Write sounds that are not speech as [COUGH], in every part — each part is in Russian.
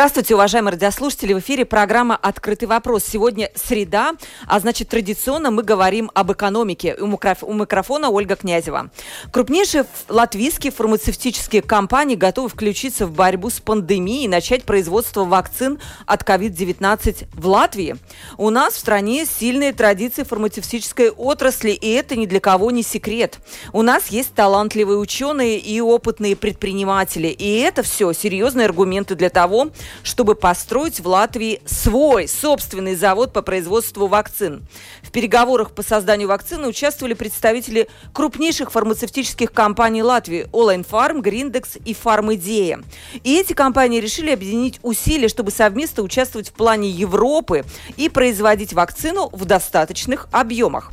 Здравствуйте, уважаемые радиослушатели. В эфире программа «Открытый вопрос». Сегодня среда, а значит, традиционно мы говорим об экономике. У, микрофона Ольга Князева. Крупнейшие латвийские фармацевтические компании готовы включиться в борьбу с пандемией и начать производство вакцин от COVID-19 в Латвии. У нас в стране сильные традиции фармацевтической отрасли, и это ни для кого не секрет. У нас есть талантливые ученые и опытные предприниматели. И это все серьезные аргументы для того, чтобы построить в Латвии свой собственный завод по производству вакцин. В переговорах по созданию вакцины участвовали представители крупнейших фармацевтических компаний Латвии – Олайн Фарм, Гриндекс и Фармидея. И эти компании решили объединить усилия, чтобы совместно участвовать в плане Европы и производить вакцину в достаточных объемах.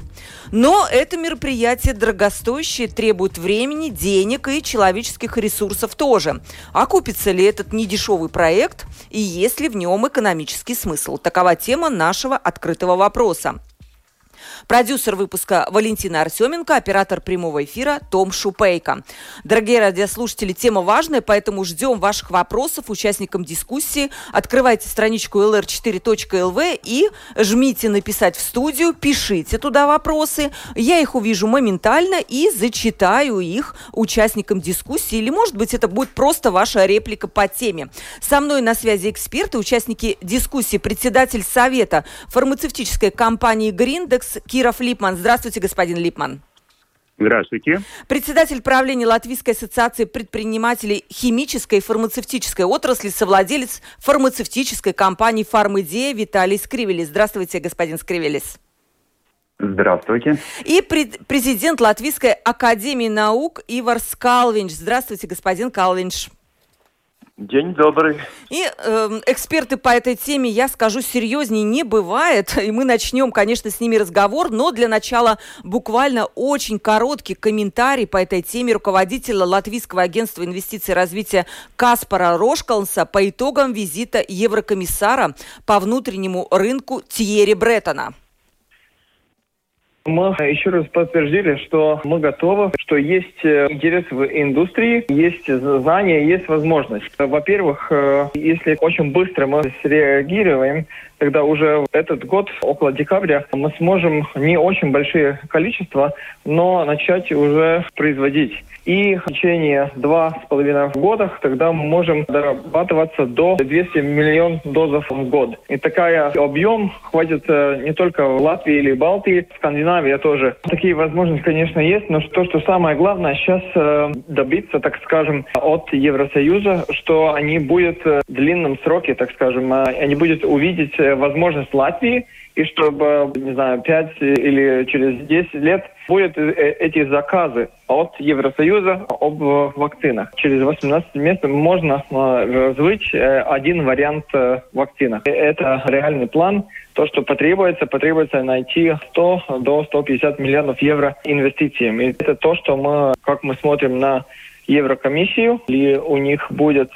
Но это мероприятие дорогостоящее, требует времени, денег и человеческих ресурсов тоже. Окупится ли этот недешевый проект и есть ли в нем экономический смысл? Такова тема нашего открытого вопроса. Продюсер выпуска Валентина Артеменко, оператор прямого эфира Том Шупейко. Дорогие радиослушатели, тема важная, поэтому ждем ваших вопросов участникам дискуссии. Открывайте страничку lr4.lv и жмите «Написать в студию», пишите туда вопросы. Я их увижу моментально и зачитаю их участникам дискуссии. Или, может быть, это будет просто ваша реплика по теме. Со мной на связи эксперты, участники дискуссии, председатель Совета фармацевтической компании «Гриндекс» Киров Липман. Здравствуйте, господин Липман. Здравствуйте. Председатель правления Латвийской ассоциации предпринимателей химической и фармацевтической отрасли, совладелец фармацевтической компании «Фармидея» Виталий Скривелис. Здравствуйте, господин Скривелис. Здравствуйте. И президент Латвийской академии наук Ивар Скалвинч. Здравствуйте, господин Калвинч. День добрый. И э, эксперты по этой теме, я скажу, серьезнее не бывает. И мы начнем, конечно, с ними разговор, но для начала буквально очень короткий комментарий по этой теме руководителя Латвийского агентства инвестиций и развития Каспара Рошкалнса по итогам визита еврокомиссара по внутреннему рынку Тьерри Бреттона. Мы еще раз подтвердили, что мы готовы, что есть э, интерес в индустрии, есть знания, есть возможность. Во-первых, э, если очень быстро мы среагируем, тогда уже этот год, около декабря, мы сможем не очень большие количества, но начать уже производить. И в течение два с половиной года тогда мы можем дорабатываться до 200 миллионов дозов в год. И такая объем хватит э, не только в Латвии или Балтии, Скандинавия тоже. Такие возможности, конечно, есть, но то, что самое главное, сейчас э, добиться, так скажем, от Евросоюза, что они будут в длинном сроке, так скажем, э, они будут увидеть возможность Латвии и чтобы, не знаю, 5 или через 10 лет будут э, эти заказы от Евросоюза об вакцинах. Через 18 месяцев можно э, развить э, один вариант вакцины. Это реальный план. То, что потребуется, потребуется найти 100 до 150 миллионов евро инвестициями. И это то, что мы, как мы смотрим на Еврокомиссию, или у них будет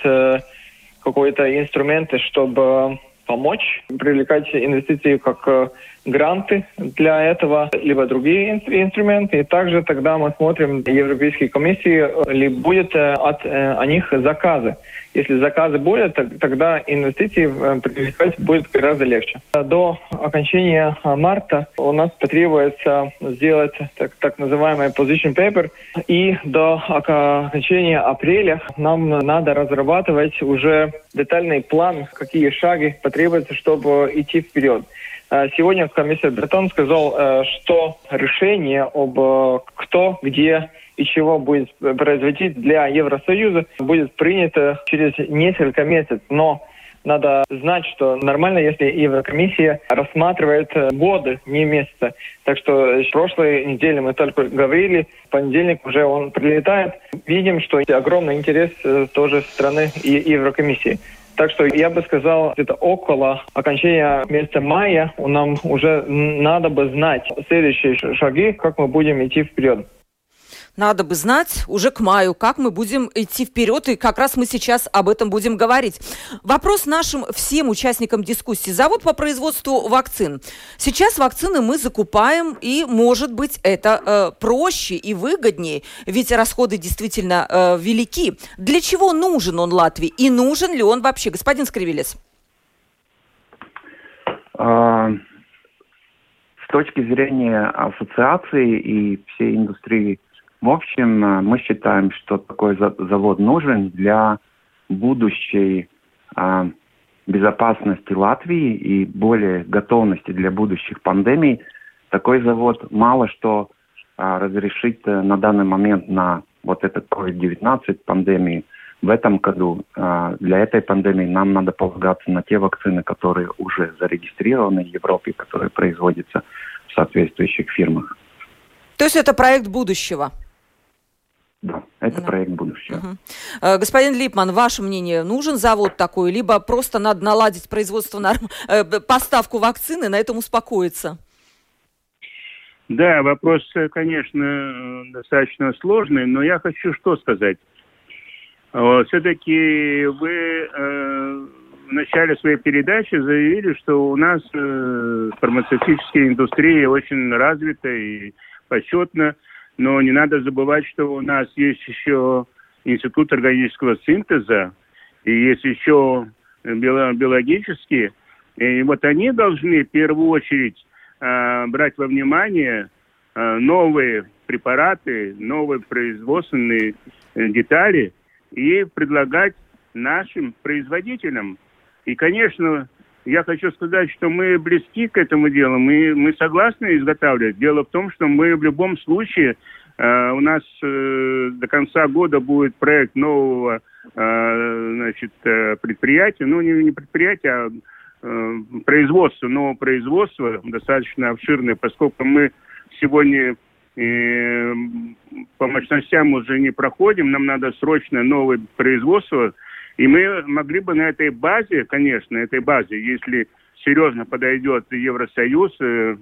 какой-то инструменты, чтобы помочь привлекать инвестиции как э, гранты для этого, либо другие инструменты. И также тогда мы смотрим Европейской комиссии, э, ли будет э, от них заказы. Если заказы будут, тогда инвестиции привлекать будет гораздо легче. До окончания марта у нас потребуется сделать так, так называемый position paper, и до окончания апреля нам надо разрабатывать уже детальный план, какие шаги потребуются, чтобы идти вперед. А сегодня комиссия Бретон сказал, э, что решение об э, кто, где и чего будет производить для Евросоюза будет принято через несколько месяцев. Но надо знать, что нормально, если Еврокомиссия рассматривает э, годы, не месяцы. Так что прошлой неделе мы только говорили, в понедельник уже он прилетает. Видим, что огромный интерес тоже страны и Еврокомиссии. Так что я бы сказал, это около окончания месяца мая нам уже надо бы знать следующие шаги, как мы будем идти вперед. Надо бы знать уже к маю, как мы будем идти вперед, и как раз мы сейчас об этом будем говорить. Вопрос нашим всем участникам дискуссии. Завод по производству вакцин. Сейчас вакцины мы закупаем, и, может быть, это э, проще и выгоднее, ведь расходы действительно э, велики. Для чего нужен он Латвии и нужен ли он вообще? Господин Скривелес. А, с точки зрения ассоциации и всей индустрии в общем, э, мы считаем, что такой завод нужен для будущей а, безопасности Латвии и более готовности для будущих пандемий. Такой завод мало что а, разрешит а, на данный момент на вот этот COVID-19 пандемии. В этом году а, для этой пандемии нам надо полагаться на те вакцины, которые уже зарегистрированы в Европе, которые производятся в соответствующих фирмах. То есть это проект будущего? Да, это да. проект будущего. Угу. Господин Липман, ваше мнение, нужен завод такой, либо просто надо наладить производство, э, поставку вакцины, на этом успокоиться? Да, вопрос, э, конечно, достаточно сложный, но я хочу что сказать. Все-таки вы в начале своей передачи заявили, что у нас фармацевтическая индустрия очень развита и почетна. Но не надо забывать, что у нас есть еще Институт органического синтеза, и есть еще биологические. И вот они должны в первую очередь э, брать во внимание э, новые препараты, новые производственные э, детали и предлагать нашим производителям. И, конечно, я хочу сказать, что мы близки к этому делу, мы, мы согласны изготавливать. Дело в том, что мы в любом случае, э, у нас э, до конца года будет проект нового э, значит, э, предприятия, ну не, не предприятия, а э, производство, нового производства, достаточно обширное, поскольку мы сегодня э, по мощностям уже не проходим, нам надо срочно новое производство и мы могли бы на этой базе, конечно, этой базе, если серьезно подойдет Евросоюз э,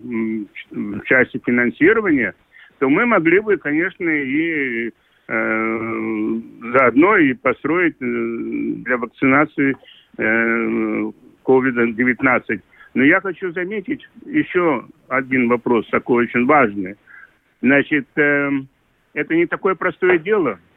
в части финансирования, то мы могли бы, конечно, и э, заодно и построить э, для вакцинации э, COVID-19. Но я хочу заметить еще один вопрос такой очень важный. Значит, э, это не такое простое дело –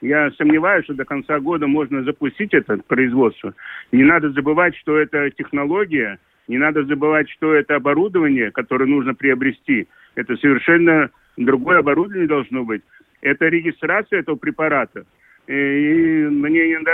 я сомневаюсь, что до конца года можно запустить это производство. Не надо забывать, что это технология, не надо забывать, что это оборудование, которое нужно приобрести. Это совершенно другое оборудование должно быть. Это регистрация этого препарата. И мне иногда,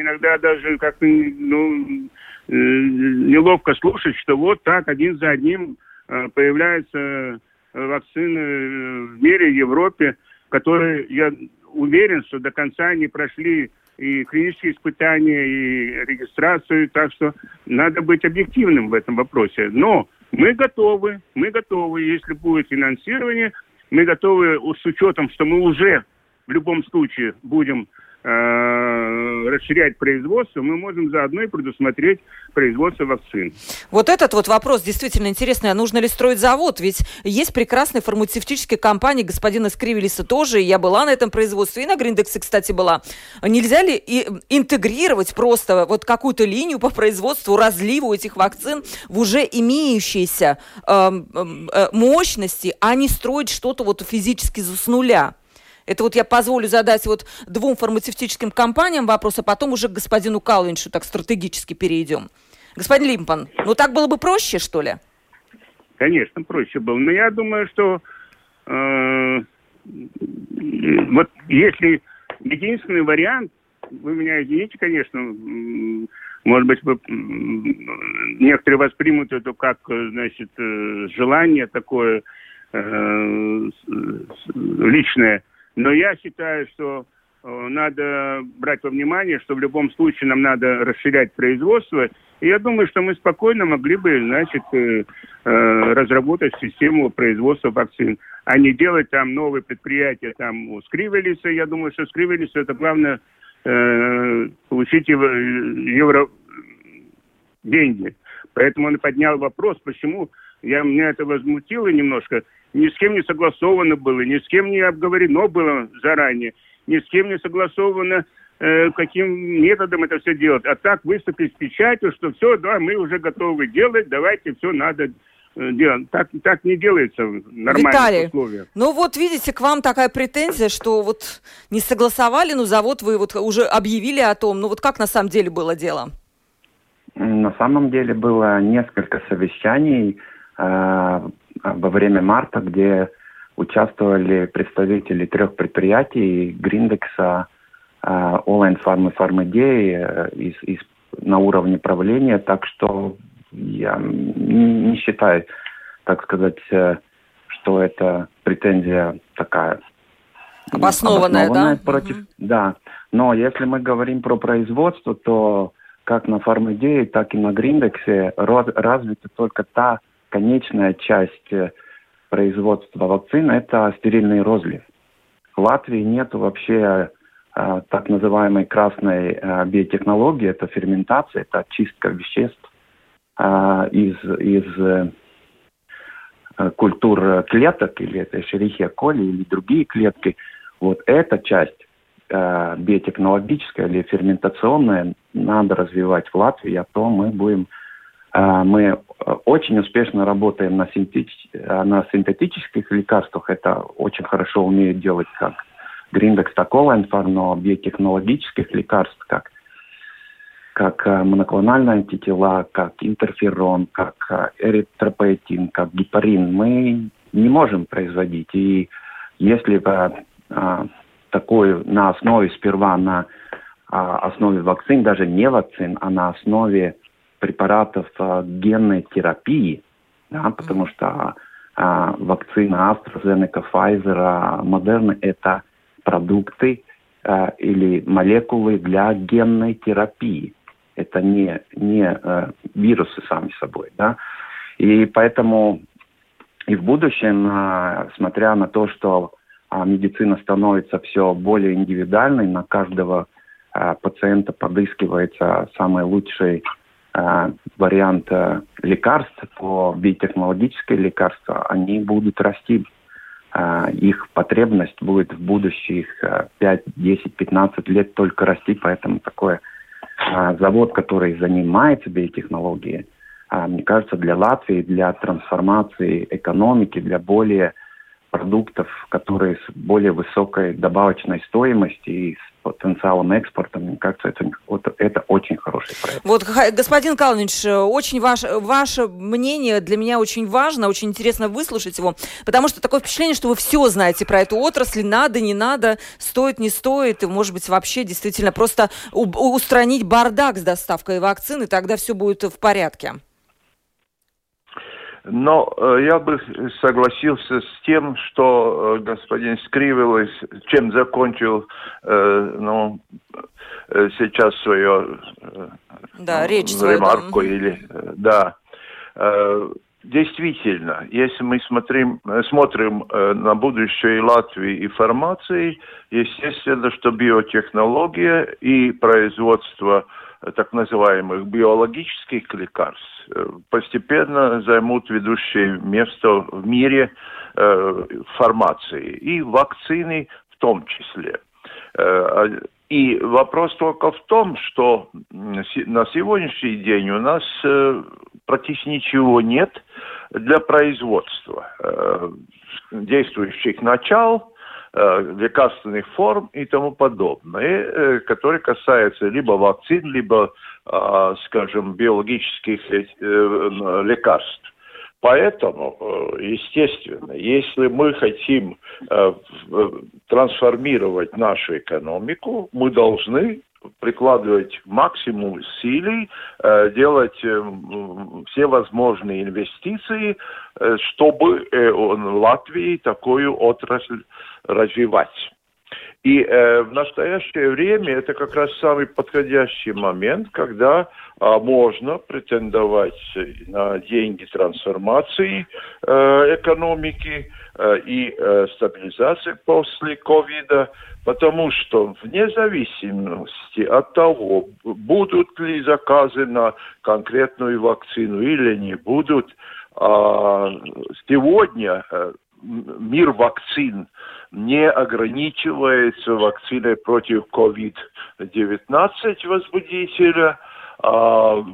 иногда даже как-то ну, э, неловко слушать, что вот так один за одним э, появляются вакцины в мире, в Европе, которые, я уверен, что до конца они прошли и клинические испытания, и регистрацию, так что надо быть объективным в этом вопросе. Но мы готовы, мы готовы, если будет финансирование, мы готовы с учетом, что мы уже в любом случае будем расширять производство, мы можем заодно и предусмотреть производство вакцин. Вот этот вот вопрос действительно интересный. А нужно ли строить завод? Ведь есть прекрасные фармацевтические компании господина Скривелиса тоже. Я была на этом производстве, и на Гриндексе, кстати, была. Нельзя ли и интегрировать просто вот какую-то линию по производству, разливу этих вакцин в уже имеющиеся э, э, мощности, а не строить что-то вот физически с нуля? Это вот я позволю задать вот двум фармацевтическим компаниям вопрос, а потом уже к господину Калвиншу так стратегически перейдем. Господин Лимпан, ну так было бы проще, что ли? Конечно, проще было. Но я думаю, что э, вот если единственный вариант, вы меня извините, конечно, может быть, вы, некоторые воспримут это как, значит, э, желание такое э, личное – но я считаю, что э, надо брать во внимание, что в любом случае нам надо расширять производство. И я думаю, что мы спокойно могли бы, значит, э, э, разработать систему производства вакцин, а не делать там новые предприятия там у Скривелиса. Я думаю, что Скривелиса это главное получить евро, евро деньги. Поэтому он поднял вопрос, почему я, меня это возмутило немножко. Ни с кем не согласовано было, ни с кем не обговорено было заранее, ни с кем не согласовано, э, каким методом это все делать. А так выступить с печатью, что все, да, мы уже готовы делать, давайте все надо Э, делать. Так, так не делается в нормальных Виталий, условиях. Ну вот видите, к вам такая претензия, что вот не согласовали, ну завод вы вот уже объявили о том. Ну вот как на самом деле было дело? На самом деле было несколько совещаний э, во время марта, где участвовали представители трех предприятий Гриндекса, э, Олайн Фарм и Фармидеи э, из, из, на уровне правления, так что я не считаю, так сказать, э, что это претензия такая обоснованная, обоснованная да? против, угу. да. Но если мы говорим про производство, то как на фармидее, так и на Гриндексе развита только та конечная часть э, производства вакцин, это стерильный розлив. В Латвии нет вообще а, так называемой красной а, биотехнологии, это ферментация, это чистка веществ а, из, из э, культур клеток, или это Шерихия коли, или другие клетки, вот эта часть э, биотехнологическая или ферментационная надо развивать в Латвии, а то мы будем э, мы очень успешно работаем на, синтетич, на синтетических лекарствах. Это очень хорошо умеют делать как Гриндекс, так Олайнфар, но биотехнологических лекарств, как как э, моноклональные антитела, как интерферон, как э, эритропоэтин, как гепарин, мы не можем производить. И если бы а, такой на основе сперва на а, основе вакцин, даже не вакцин, а на основе препаратов а, генной терапии, да, потому что а, вакцина AstraZeneca, Pfizer, Moderna – это продукты а, или молекулы для генной терапии это не, не э, вирусы сами собой, да. И поэтому и в будущем, э, смотря на то, что э, медицина становится все более индивидуальной, на каждого э, пациента подыскивается самый лучший э, вариант э, лекарств по биотехнологические лекарства, они будут расти. Э, их потребность будет в будущих э, 5, 10, 15 лет только расти, поэтому такое а, завод, который занимается биотехнологией, мне кажется, для Латвии, для трансформации экономики, для более продуктов, которые с более высокой добавочной стоимостью и с потенциалом экспорта, мне кажется, это, вот, это очень хороший проект. Вот, господин Калнич, очень ваш, ваше мнение для меня очень важно, очень интересно выслушать его, потому что такое впечатление, что вы все знаете про эту отрасль, надо, не надо, стоит, не стоит, и, может быть, вообще действительно просто устранить бардак с доставкой вакцин, и тогда все будет в порядке. Но э, я бы согласился с тем, что э, господин Скривилович, чем закончил э, ну, сейчас свою э, да, ну, речь ремарку. Свою, или, да. Действительно, если мы смотрим, смотрим на будущее Латвии и формации, естественно, что биотехнология и производство так называемых биологических лекарств э, постепенно займут ведущее место в мире э, фармации и вакцины в том числе. Э, и вопрос только в том, что на сегодняшний день у нас э, практически ничего нет для производства э, действующих начал, Э, лекарственных форм и тому подобное, э, которые касаются либо вакцин, либо, э, скажем, биологических лекарств. Поэтому, естественно, если мы хотим трансформировать нашу экономику, мы должны прикладывать максимум усилий, э, делать э, все возможные инвестиции, э, чтобы в Латвии такую отрасль развивать. И э, в настоящее время это как раз самый подходящий момент, когда э, можно претендовать на деньги трансформации э, экономики э, и э, стабилизации после ковида, потому что вне зависимости от того, будут ли заказы на конкретную вакцину или не будут, э, сегодня э, мир вакцин не ограничивается вакциной против COVID-19 возбудителя, а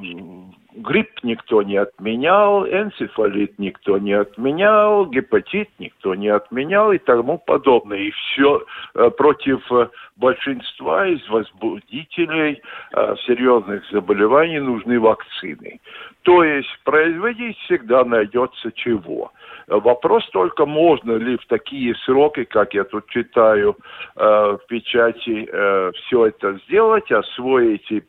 грипп никто не отменял, энцефалит никто не отменял, гепатит никто не отменял и тому подобное. И все э, против э, большинства из возбудителей э, серьезных заболеваний нужны вакцины. То есть производить всегда найдется чего. Вопрос только, можно ли в такие сроки, как я тут читаю в печати, все это сделать, освоить и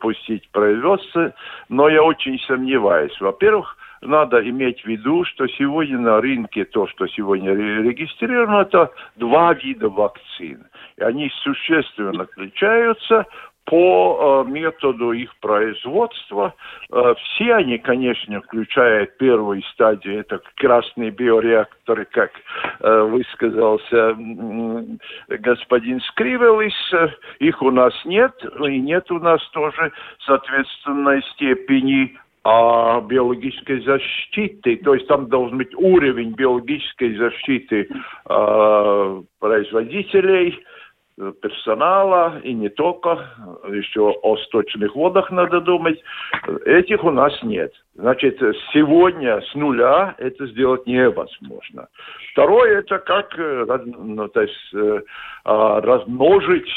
пустить производство, но я очень сомневаюсь. Во-первых, надо иметь в виду, что сегодня на рынке то, что сегодня регистрировано, это два вида вакцин. И они существенно отличаются по э, методу их производства. Э, все они, конечно, включают первую стадию, это красные биореакторы, как э, высказался господин Скривелис. Их у нас нет, и нет у нас тоже соответственной степени а биологической защиты, то есть там должен быть уровень биологической защиты э, производителей, Э, персонала и не только, еще о сточных водах надо думать. Этих у нас нет. Значит, сегодня с нуля это сделать невозможно. Второе, это как э, ну, то есть, э, а, размножить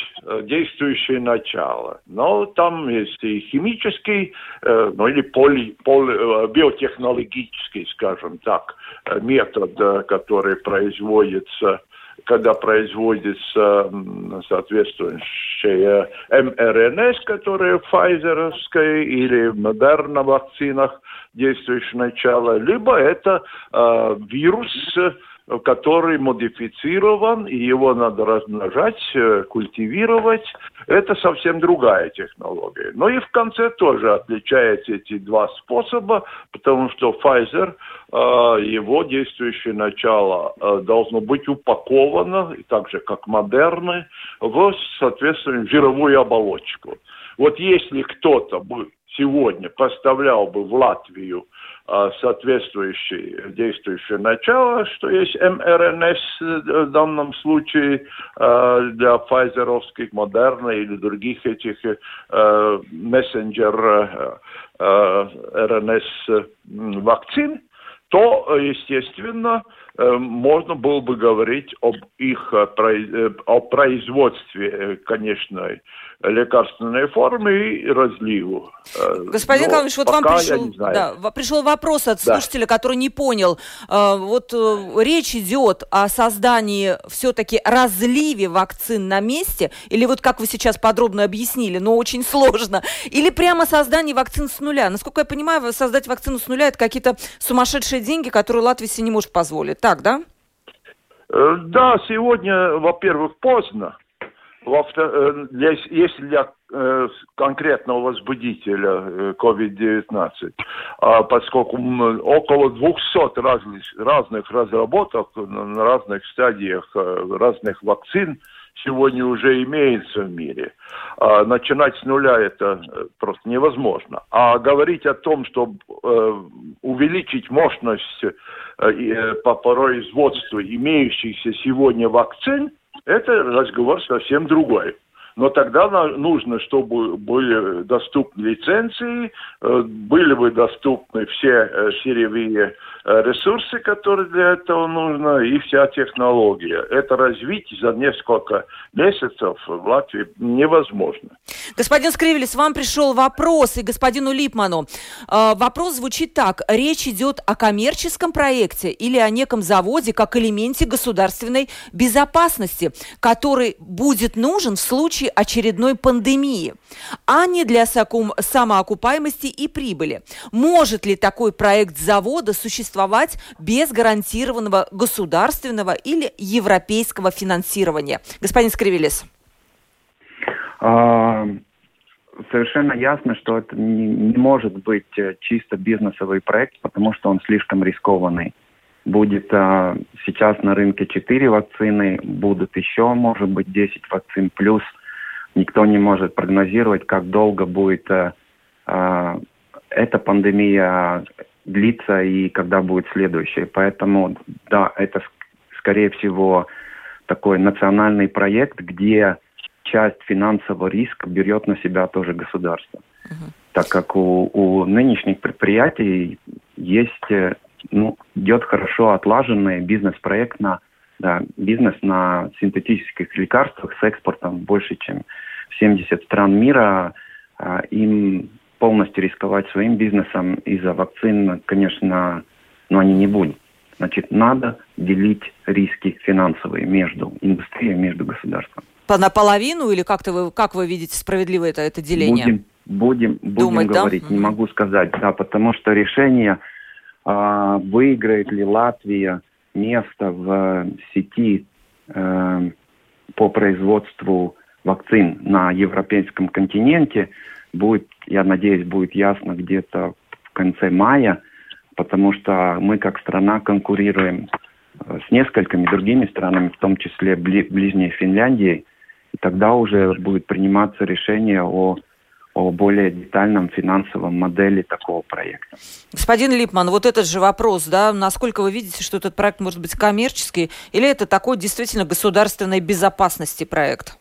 действующее начало. Но там есть и химический, ну или поли, поли, биотехнологический, скажем так, метод, который производится когда производится соответствующая МРНС, которая файзеровская или модерна вакцинах действующее начало, либо это э, вирус, который модифицирован, и его надо размножать, э, культивировать. Это совсем другая технология. Но и в конце тоже отличаются эти два способа, потому что Pfizer, э, его действующее начало э, должно быть упаковано, так же как модерны, в, соответственно, жировую оболочку. Вот если кто-то бы сегодня поставлял бы в Латвию а, соответствующее действующее начало, что есть МРНС э, в данном случае а, для файзеровских, Модерна или других этих э, мессенджер э, РНС вакцин, то, естественно, можно было бы говорить об их о производстве конечной лекарственной формы и разливу. Э, Господин Николаевич, вот вам пришел, да, пришел вопрос от слушателя, да. который не понял. Э, вот э, речь идет о создании все-таки разливе вакцин на месте, или вот как вы сейчас подробно объяснили, но очень сложно, или прямо создание вакцин с нуля. Насколько я понимаю, создать вакцину с нуля – это какие-то сумасшедшие деньги, которые Латвия себе не может позволить. Так, да? Да, сегодня, во-первых, поздно. Э, если для э, конкретного возбудителя э, COVID-19, а поскольку около 200 разных, разных разработок на разных стадиях разных вакцин сегодня уже имеется в мире. А начинать с нуля это просто невозможно. А говорить о том, чтобы увеличить мощность по производству имеющихся сегодня вакцин – это разговор совсем другой. Но тогда нужно, чтобы были доступны лицензии, э, были бы доступны все э, сырьевые э, ресурсы, которые для этого нужны, и вся технология. Это развить за несколько месяцев в Латвии невозможно. Господин Скривелес, вам пришел вопрос, и господину Липману. Вопрос звучит так. Речь идет о коммерческом проекте или о неком заводе как элементе государственной безопасности, который будет нужен в случае очередной пандемии, а не для самоокупаемости и прибыли. Может ли такой проект завода существовать без гарантированного государственного или европейского финансирования? Господин Скривелес. А, совершенно ясно, что это не, не может быть э, чисто бизнесовый проект, потому что он слишком рискованный. Будет а, сейчас на рынке 4 вакцины, будут еще, может быть, 10 вакцин, плюс никто не может прогнозировать, как долго будет э, эта пандемия, длится и когда будет следующее. Поэтому, да, это, скорее всего, такой национальный проект, где часть финансового риска берет на себя тоже государство. Uh-huh. Так как у, у нынешних предприятий есть, э, ну, идет хорошо отлаженный бизнес-проект на да, бизнес на синтетических лекарствах с экспортом больше, чем 70 стран мира. А, им полностью рисковать своим бизнесом из-за вакцин, конечно, но они не будут. Значит, надо делить риски финансовые между индустрией, между государством. По наполовину или как-то вы, как вы видите справедливо это, это деление? Будем, будем, будем Думать, говорить, да? не могу сказать, да, потому что решение, э, выиграет ли Латвия место в сети э, по производству вакцин на европейском континенте, будет, я надеюсь, будет ясно где-то в конце мая, потому что мы как страна конкурируем э, с несколькими другими странами, в том числе бли, ближней Финляндией, и тогда уже будет приниматься решение о о более детальном финансовом модели такого проекта. Господин Липман, вот этот же вопрос, да, насколько вы видите, что этот проект может быть коммерческий, или это такой действительно государственной безопасности проект?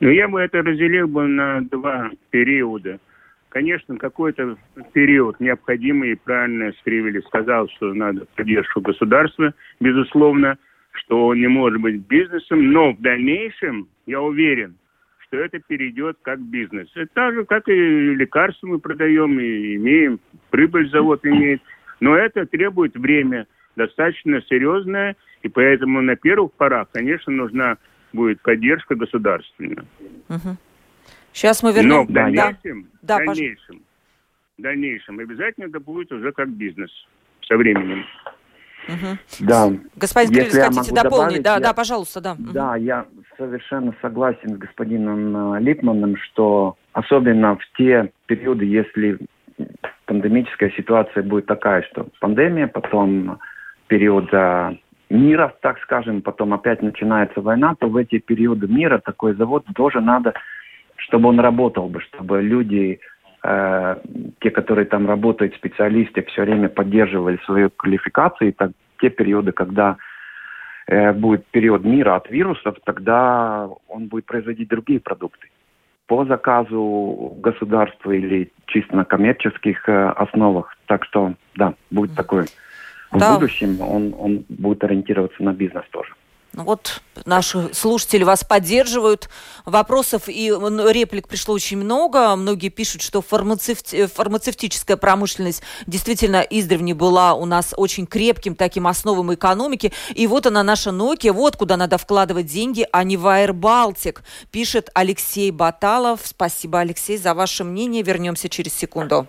Ну, я бы это разделил бы на два периода. Конечно, какой-то период необходимый, и правильно Скривели сказал, что надо поддержку государства, безусловно, что он не может быть бизнесом, но в дальнейшем, я уверен, что это перейдет как бизнес. Это так же, как и лекарства мы продаем и имеем, прибыль завод имеет. Но это требует время достаточно серьезное, и поэтому на первых порах, конечно, нужна будет поддержка государственная. Угу. Сейчас мы вернем... Но в дальнейшем, да. в дальнейшем, в дальнейшем обязательно это будет уже как бизнес со временем. Угу. Да. Господин Кириллович, хотите дополнить? Добавить, да, я, да, пожалуйста, да. Да, угу. я совершенно согласен с господином э, Липманом, что особенно в те периоды, если пандемическая ситуация будет такая, что пандемия, потом период мира, так скажем, потом опять начинается война, то в эти периоды мира такой завод тоже надо, чтобы он работал бы, чтобы люди, э, те, которые там работают, специалисты, все время поддерживали свою квалификацию. И так, те периоды, когда э, будет период мира от вирусов, тогда он будет производить другие продукты по заказу государства или чисто на коммерческих э, основах. Так что, да, будет такое в да. будущем он, он будет ориентироваться на бизнес тоже. Ну вот наши слушатели вас поддерживают. Вопросов и реплик пришло очень много. Многие пишут, что фармацевти... фармацевтическая промышленность действительно издревле была у нас очень крепким таким основом экономики. И вот она, наша Nokia, вот куда надо вкладывать деньги, а не в Baltic, пишет Алексей Баталов. Спасибо, Алексей, за ваше мнение. Вернемся через секунду.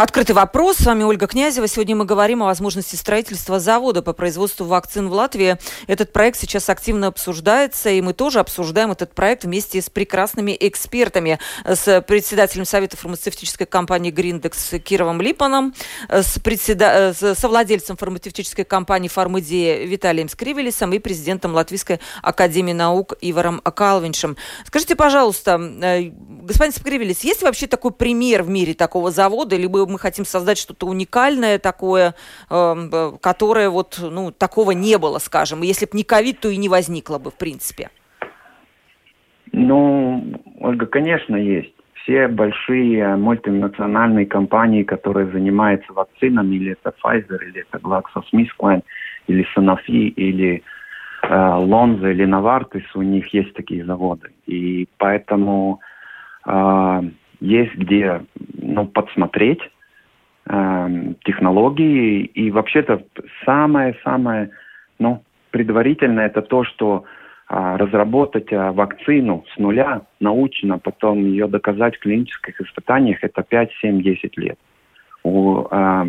Открытый вопрос. С вами Ольга Князева. Сегодня мы говорим о возможности строительства завода по производству вакцин в Латвии. Этот проект сейчас активно обсуждается, и мы тоже обсуждаем этот проект вместе с прекрасными экспертами. С председателем Совета фармацевтической компании «Гриндекс» Кировом Липаном, с председа... совладельцем фармацевтической компании «Фармидея» Виталием Скривелисом и президентом Латвийской академии наук Иваром Калвиншем. Скажите, пожалуйста, э, господин Скривелис, есть вообще такой пример в мире такого завода, либо мы хотим создать что-то уникальное такое, эм, э, которое вот, ну, такого не было, скажем. Если бы не ковид, то и не возникло бы, в принципе. Ну, Ольга, конечно, есть. Все большие мультинациональные компании, которые занимаются вакцинами, или это Pfizer, или это GlaxoSmithKline, или Sanofi, или э, Lonza, или Novartis, у них есть такие заводы. И поэтому э, есть где ну, подсмотреть технологии. И вообще-то самое-самое ну, предварительное это то, что э, разработать э, вакцину с нуля научно, потом ее доказать в клинических испытаниях, это 5, 7, 10 лет. У, э,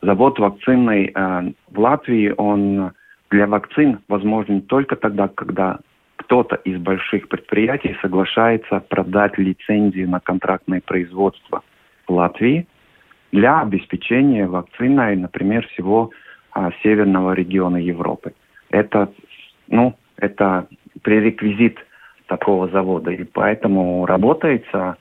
завод вакцинный э, в Латвии, он для вакцин возможен только тогда, когда кто-то из больших предприятий соглашается продать лицензию на контрактное производство в Латвии, для обеспечения вакциной, например, всего а, северного региона Европы. Это, ну, это пререквизит такого завода, и поэтому работается.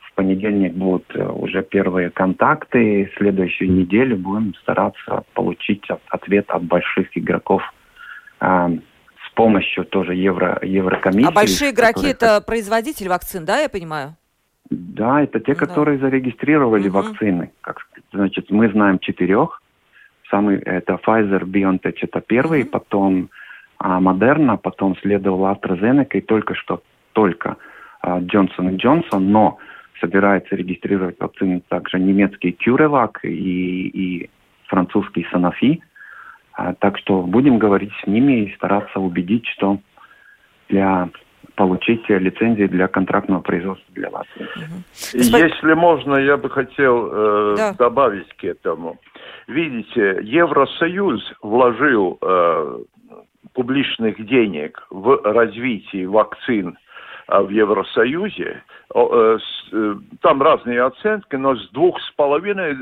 В понедельник будут э, уже первые контакты, следующую неделю будем стараться получить ответ от больших игроков а, с помощью тоже Евро, Еврокомиссии. А большие игроки это производитель вакцин, да, я понимаю? Да, это те, которые да. зарегистрировали угу. вакцины. Как, значит, мы знаем четырех. Самый это Pfizer, BioNTech это первый, угу. потом а, Moderna, потом следовал AstraZeneca и только что только а, Johnson Johnson, но собирается регистрировать вакцины также немецкий CureVac и, и французский Sanofi. А, так что будем говорить с ними и стараться убедить, что для получить лицензии для контрактного производства для Латвии. Угу. Если можно, я бы хотел э, да. добавить к этому. Видите, Евросоюз вложил э, публичных денег в развитие вакцин э, в Евросоюзе, э, э, там разные оценки, но с двух с половиной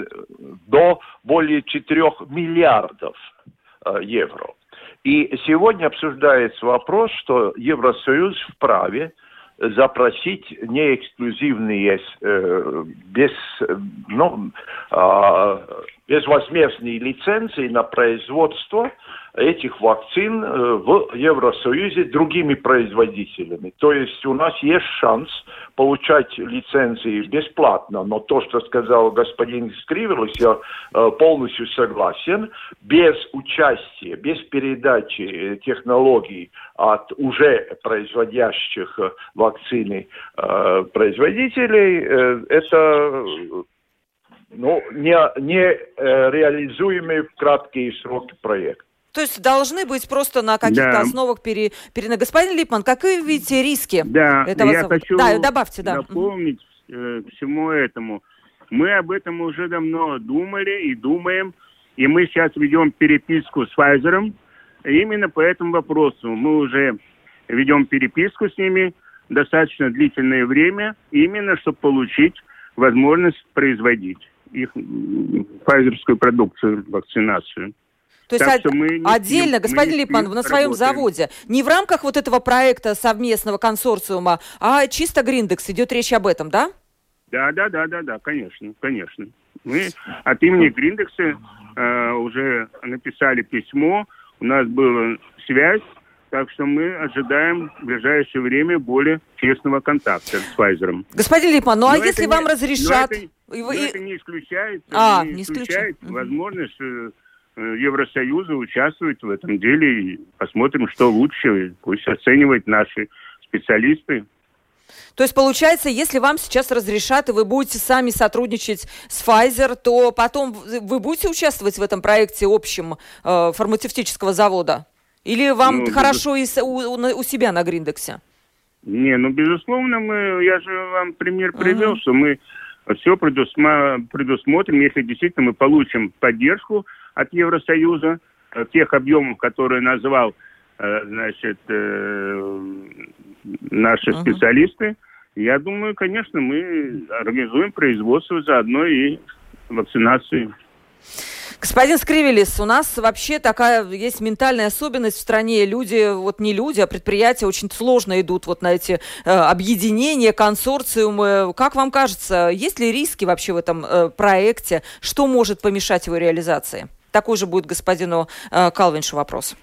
до более четырех миллиардов евро. И сегодня обсуждается вопрос, что Евросоюз вправе запросить неэксклюзивные, э, без, ну, э, безвозмездные лицензии на производство этих вакцин э, в Евросоюзе другими производителями. То есть у нас есть шанс получать лицензии бесплатно, но то, что сказал господин Скриверлис, я э, полностью согласен, без участия, без передачи технологий от уже производящих вакцины э, производителей, это ну, не, не реализуемый в краткие сроки проект. То есть должны быть просто на каких-то да. основах пере, пере... Господин Липман, как вы видите риски да, этого я завода? хочу да, добавьте, да. напомнить э, всему этому. Мы об этом уже давно думали и думаем, и мы сейчас ведем переписку с Pfizer именно по этому вопросу. Мы уже ведем переписку с ними достаточно длительное время, именно чтобы получить возможность производить их файзерскую продукцию, вакцинацию. То есть так, мы отдельно, не, господин Липман, на своем работаем. заводе, не в рамках вот этого проекта совместного консорциума, а чисто Гриндекс, идет речь об этом, да? Да, да, да, да, да, конечно, конечно. Мы от имени Гриндекса э, уже написали письмо, у нас была связь, так что мы ожидаем в ближайшее время более тесного контакта с Pfizer. Господин Липман, ну а но если вам не, разрешат... Но это, но это не исключает, а, не, исключает, исключает возможность Евросоюза участвовать в этом деле и посмотрим, что лучше. Пусть оценивают наши специалисты. То есть, получается, если вам сейчас разрешат, и вы будете сами сотрудничать с Pfizer, то потом вы будете участвовать в этом проекте общем э, фармацевтического завода? Или вам ну, хорошо без... и у, у себя на Гриндексе? Не, ну, безусловно, мы, я же вам пример привел, uh-huh. что мы все предусмотрим, если действительно мы получим поддержку от Евросоюза, э, тех объемов, которые назвал э, значит, э, наши uh-huh. специалисты, я думаю, конечно, мы организуем производство заодно и вакцинацию. Господин Скривелис, у нас вообще такая есть ментальная особенность в стране. Люди, вот не люди, а предприятия очень сложно идут вот на эти э, объединения, консорциумы. Как вам кажется, есть ли риски вообще в этом э, проекте? Что может помешать его реализации? Такой же будет господину э, Калвиншу вопрос.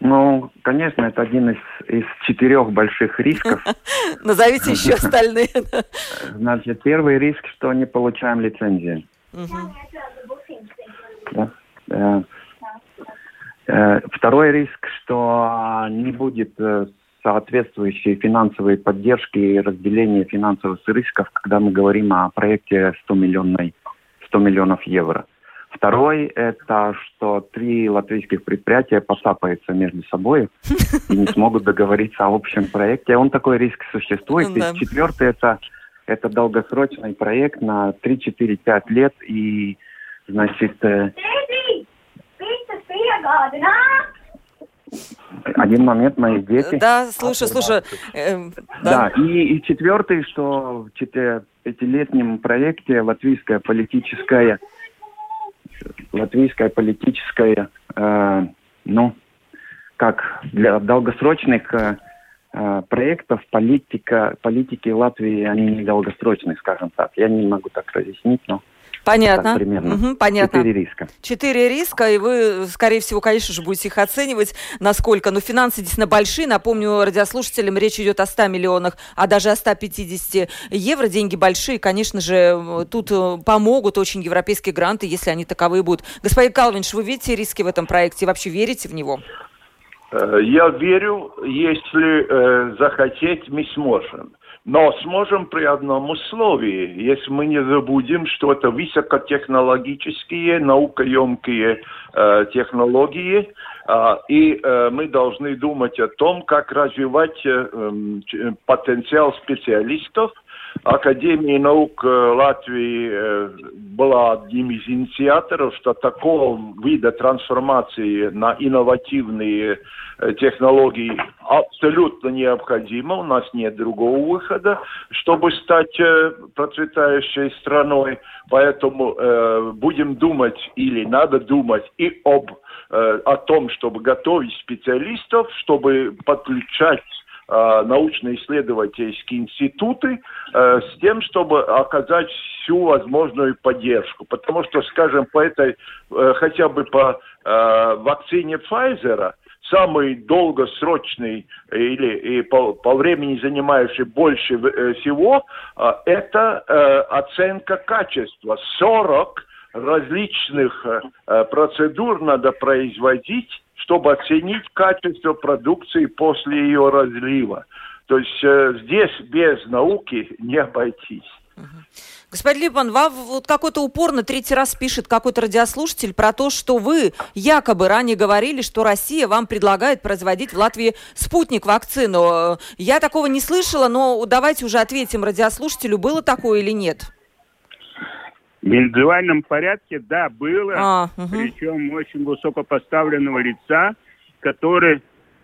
Ну, конечно, это один из, из четырех больших рисков. [LAUGHS] Назовите еще [LAUGHS] остальные. Значит, первый риск, что не получаем лицензии. Э, второй риск, что не будет э, соответствующей финансовой поддержки и разделения финансовых рисков, когда мы говорим о проекте 100, миллионной, 100 миллионов евро. Второй – это что три латвийских предприятия посапаются между собой [LAUGHS] и не смогут договориться о общем проекте. Он такой риск существует. Ну, да. И четвертый – это, это долгосрочный проект на 3-4-5 лет. И, значит… Э, один момент, мои дети. Да, слушай, слушай. Э, да, да и, и четвертый, что пятилетнем проекте латвийская политическая латвийская политическая э, ну как для долгосрочных э, э, проектов политика политики Латвии они не долгосрочные, скажем так. Я не могу так разъяснить, но Понятно. Так, примерно. Угу, понятно. Четыре риска. Четыре риска, и вы, скорее всего, конечно же, будете их оценивать, насколько. Но финансы действительно большие. Напомню радиослушателям, речь идет о 100 миллионах, а даже о 150 евро. Деньги большие. Конечно же, тут э, помогут очень европейские гранты, если они таковые будут. Господин Калвинш, вы видите риски в этом проекте? Вообще верите в него? Э, я верю, если э, захотеть, мы сможем. Но сможем при одном условии, если мы не забудем, что это высокотехнологические, наукоемкие э, технологии, э, и э, мы должны думать о том, как развивать э, э, потенциал специалистов, Академия наук э, Латвии э, была одним из инициаторов, что такого вида трансформации на инновативные э, технологии абсолютно необходимо. У нас нет другого выхода, чтобы стать процветающей страной. Поэтому будем думать или надо думать и об о том, чтобы готовить специалистов, чтобы подключать научно-исследовательские институты э, с тем, чтобы оказать всю возможную поддержку. Потому что, скажем, по этой, э, хотя бы по вакцине Pfizer, самый долгосрочный или и по, по времени занимающий больше всего, это оценка качества. 40 различных процедур надо производить чтобы оценить качество продукции после ее разлива. То есть э, здесь без науки не обойтись. Господин Липман, вам вот какой-то упорно третий раз пишет какой-то радиослушатель про то, что вы якобы ранее говорили, что Россия вам предлагает производить в Латвии спутник вакцину. Я такого не слышала, но давайте уже ответим радиослушателю, было такое или нет? В индивидуальном порядке, да, было, а, угу. причем очень высокопоставленного лица, который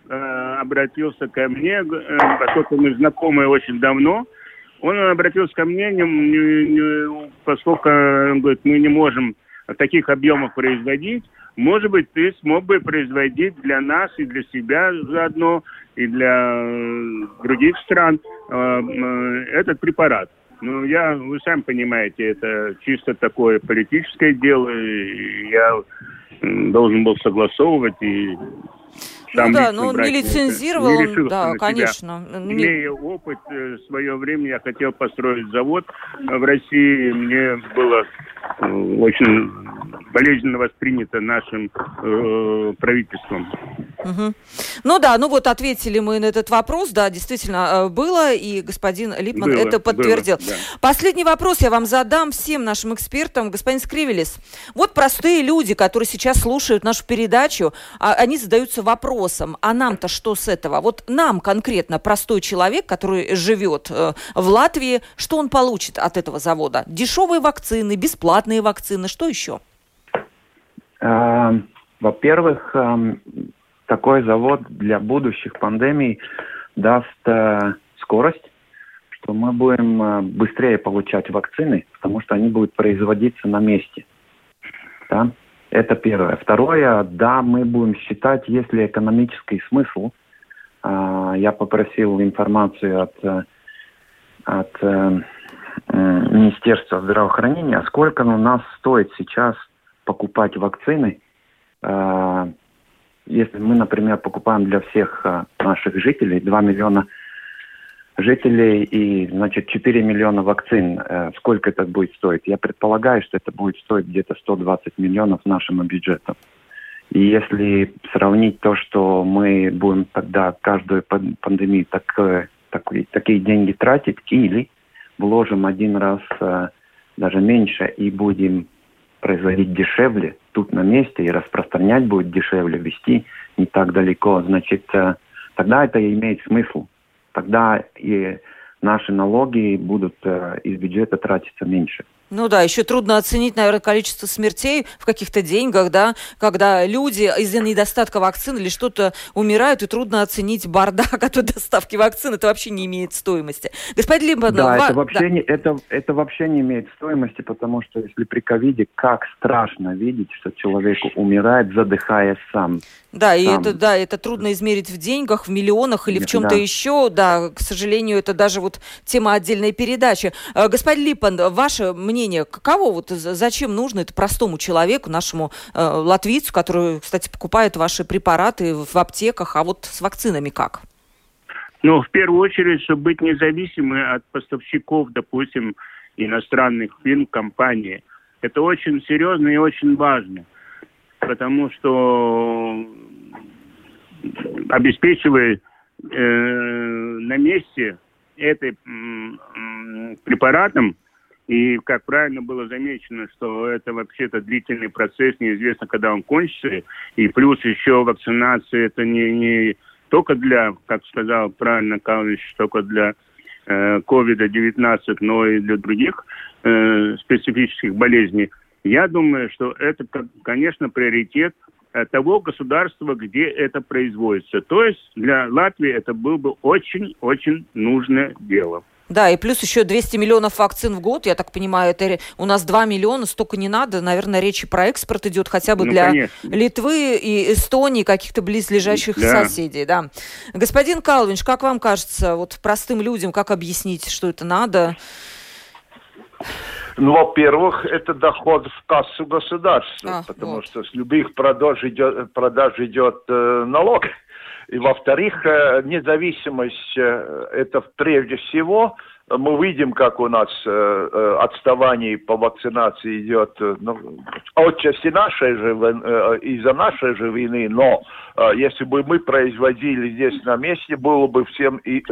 э, обратился ко мне, э, поскольку мы знакомы очень давно, он обратился ко мне, не, не, не, поскольку он говорит, мы не можем таких объемов производить, может быть, ты смог бы производить для нас и для себя заодно, и для э, других стран э, э, этот препарат. Ну, я, вы сами понимаете, это чисто такое политическое дело. Я должен был согласовывать и ну да, но он не лицензировал, не он, да, конечно. Имея опыт, э, в свое время я хотел построить завод в России, мне было э, очень болезненно воспринято нашим э, правительством. Угу. Ну да, ну вот ответили мы на этот вопрос, да, действительно э, было, и господин Липман было, это подтвердил. Было, да. Последний вопрос я вам задам всем нашим экспертам, господин Скривелис. Вот простые люди, которые сейчас слушают нашу передачу, а, они задаются вопросом, а нам-то что с этого? Вот нам конкретно простой человек, который живет э, в Латвии, что он получит от этого завода? Дешевые вакцины, бесплатные вакцины, что еще? Эм, во-первых, эм, такой завод для будущих пандемий даст э, скорость, что мы будем э, быстрее получать вакцины, потому что они будут производиться на месте. Да? Это первое. Второе, да, мы будем считать, если экономический смысл. Э, я попросил информацию от, от э, э, Министерства здравоохранения, сколько у нас стоит сейчас покупать вакцины э, если мы, например, покупаем для всех а, наших жителей 2 миллиона жителей и, значит, 4 миллиона вакцин, э, сколько это будет стоить? Я предполагаю, что это будет стоить где-то 120 миллионов нашему бюджету. И если сравнить то, что мы будем тогда каждую пандемию так, так, такие деньги тратить, или вложим один раз э, даже меньше и будем производить дешевле тут на месте и распространять будет дешевле, вести не так далеко, значит, э, тогда это имеет смысл. Тогда и наши налоги будут э, из бюджета тратиться меньше. Ну да, еще трудно оценить, наверное, количество смертей в каких-то деньгах, да, когда люди из-за недостатка вакцин или что-то умирают, и трудно оценить бардак от доставки вакцин. Это вообще не имеет стоимости. Господин Либман, да, ва... это вообще да. не это это вообще не имеет стоимости, потому что если при ковиде, как страшно видеть, что человек умирает, задыхаясь сам. Да, и это, да, это трудно измерить в деньгах, в миллионах или в чем-то да. еще. Да, к сожалению, это даже вот тема отдельной передачи. Э, господин Липан, ваше мнение, каково вот, зачем нужно это простому человеку, нашему э, латвийцу, который, кстати, покупает ваши препараты в аптеках, а вот с вакцинами как? Ну, в первую очередь, чтобы быть независимы от поставщиков, допустим, иностранных фирм, компаний. Это очень серьезно и очень важно потому что обеспечивая э, на месте этим э, препаратом, и, как правильно было замечено, что это вообще-то длительный процесс, неизвестно, когда он кончится. И плюс еще вакцинация, это не, не только для, как сказал правильно Калыч, только для э, COVID-19, но и для других э, специфических болезней. Я думаю, что это, конечно, приоритет э, того государства, где это производится. То есть для Латвии это было бы очень-очень нужное дело. Да, и плюс еще 200 миллионов вакцин в год, я так понимаю, это у нас 2 миллиона, столько не надо. Наверное, речи про экспорт идет хотя бы ну, для конечно. Литвы и Эстонии, каких-то близлежащих да. соседей, да. Господин Калвинш, как вам кажется, вот простым людям, как объяснить, что это надо? Ну, во-первых, это доход в кассу государства, а, потому вот. что с любых продаж идет, продаж идет э, налог. И во-вторых, э, независимость э, это прежде всего мы видим, как у нас э, э, отставание по вакцинации идет, ну, отчасти нашей же, из-за нашей же вины, но если бы мы производили здесь на месте, было бы всем и,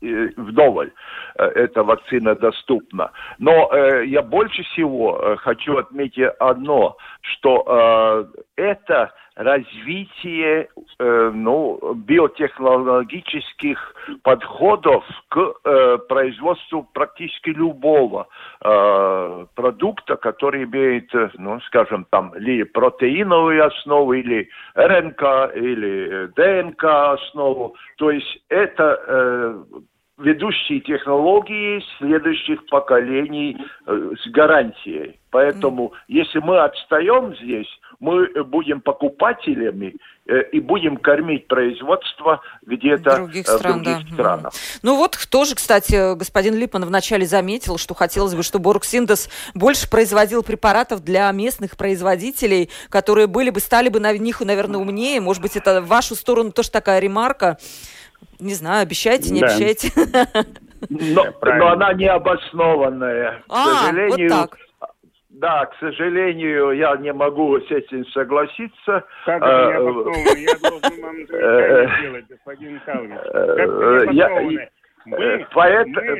и вдоволь эта вакцина доступна. Но я больше всего хочу отметить одно, что это развитие э, ну, биотехнологических подходов к э, производству практически любого э, продукта, который имеет, э, ну, скажем, там, или протеиновую основу, или РНК, или ДНК основу. То есть это э, ведущие технологии следующих поколений э, с гарантией. Поэтому, если мы отстаем здесь, мы будем покупателями э, и будем кормить производство где-то других э, стран, в других да. странах. Ну вот тоже, кстати, господин Липман вначале заметил, что хотелось бы, чтобы Оргсиндес больше производил препаратов для местных производителей, которые были бы, стали бы на них, наверное, умнее. Может быть, это в вашу сторону тоже такая ремарка. Не знаю, обещайте, не да. обещайте. Но, но она не обоснованная. А, к сожалению, вот так. Да, к сожалению, я не могу с этим согласиться. Как это необоснованно? Я должен вам замечание сделать, господин Михайлович. Как мы,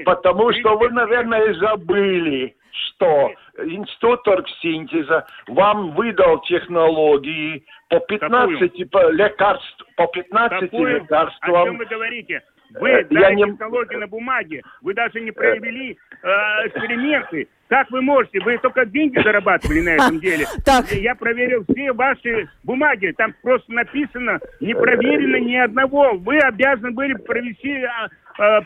потому мы, что вы, наверное, забыли, что Институт оргсинтеза вам выдал технологии по 15 по лекарств, по 15 Какую? лекарствам. О чем вы говорите? Вы э, дали не... технологии на бумаге, вы даже не провели э, эксперименты. Как вы можете? Вы только деньги зарабатывали на этом [LAUGHS] деле. Так. Я проверил все ваши бумаги. Там просто написано, не проверено ни одного. Вы обязаны были провести а,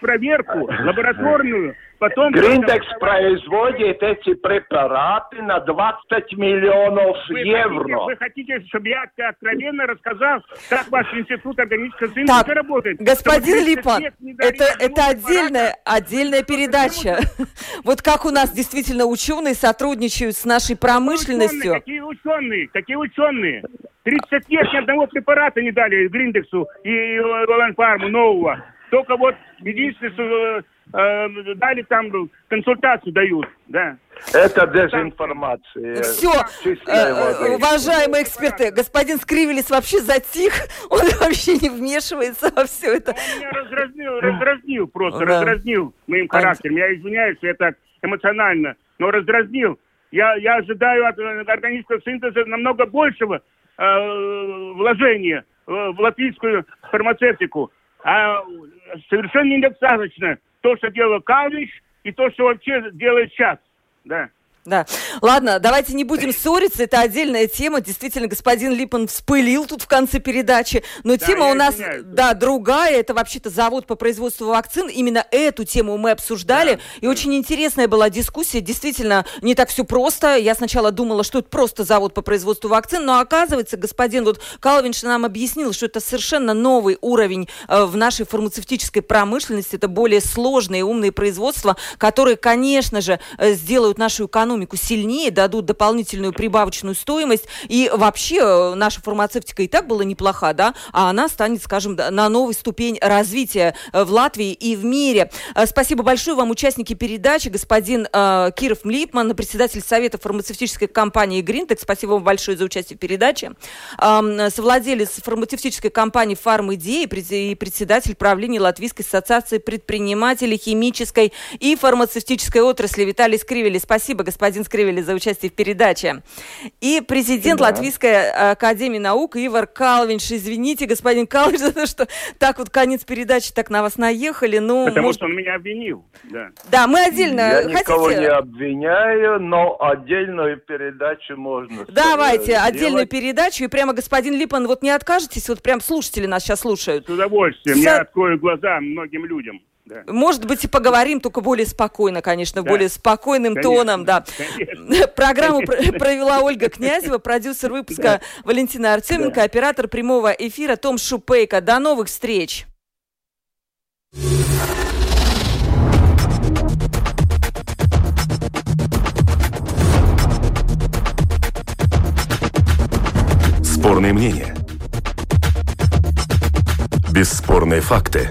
проверку лабораторную Потом Гриндекс производит эти препараты на 20 миллионов вы евро. Хотите, вы хотите, чтобы я откровенно рассказал, как ваш институт органического синтеза работает? Господин Липан, это, это отдельная, отдельная передача. [LAUGHS] Вот как у нас действительно ученые сотрудничают с нашей промышленностью. Какие ученые? Какие ученые? 30 лет ни одного препарата не дали Гриндексу и Ланфарму нового. Только вот единственное, э, дали там консультацию дают, да. Это дезинформация. Все, э, уважаемые эксперты, господин Скривелис вообще затих, [LAUGHS] он вообще не вмешивается во все это. Он меня раздразнил, раздразнил просто, да. раздразнил моим характером. Я извиняюсь, это эмоционально, но раздразнил. Я, я ожидаю от э, органического синтеза намного большего э, вложения в латвийскую фармацевтику. А совершенно недостаточно то, что делал Калвич, и то, что вообще делает сейчас. Да. Да. Ладно, давайте не будем ссориться, это отдельная тема. Действительно, господин Липман вспылил тут в конце передачи. Но да, тема у нас, извиняюсь. да, другая. Это вообще-то завод по производству вакцин. Именно эту тему мы обсуждали. Да. И очень интересная была дискуссия. Действительно, не так все просто. Я сначала думала, что это просто завод по производству вакцин, но оказывается, господин вот Калвинш нам объяснил, что это совершенно новый уровень э, в нашей фармацевтической промышленности. Это более сложные умные производства, которые, конечно же, э, сделают нашу экономику экономику сильнее, дадут дополнительную прибавочную стоимость. И вообще э, наша фармацевтика и так была неплоха, да, а она станет, скажем, на новой ступень развития э, в Латвии и в мире. Э, спасибо большое вам, участники передачи, господин э, Киров Млипман, председатель Совета фармацевтической компании Гринтек. Спасибо вам большое за участие в передаче. Э, совладелец фармацевтической компании Фармидеи и председатель правления Латвийской ассоциации предпринимателей химической и фармацевтической отрасли Виталий Скривели. Спасибо, господин господин Скривели, за участие в передаче. И президент да. Латвийской академии наук Ивар Калвинш. Извините, господин Калвинш, [LAUGHS] за то, что так вот конец передачи так на вас наехали. Ну, Потому может... что он меня обвинил. Да, да мы отдельно... Я Хотите... никого не обвиняю, но отдельную передачу можно... Давайте, сделать. отдельную передачу. И прямо, господин Липан, вот не откажетесь? Вот прям слушатели нас сейчас слушают. С удовольствием. С... Я открою глаза многим людям. Да. Может быть, и поговорим, только более спокойно, конечно, да. более спокойным конечно, тоном, да. Конечно. [LAUGHS] Программу конечно. провела Ольга Князева, продюсер выпуска да. Валентина Артеменко, да. оператор прямого эфира Том Шупейко. До новых встреч! Спорные мнения. Бесспорные факты.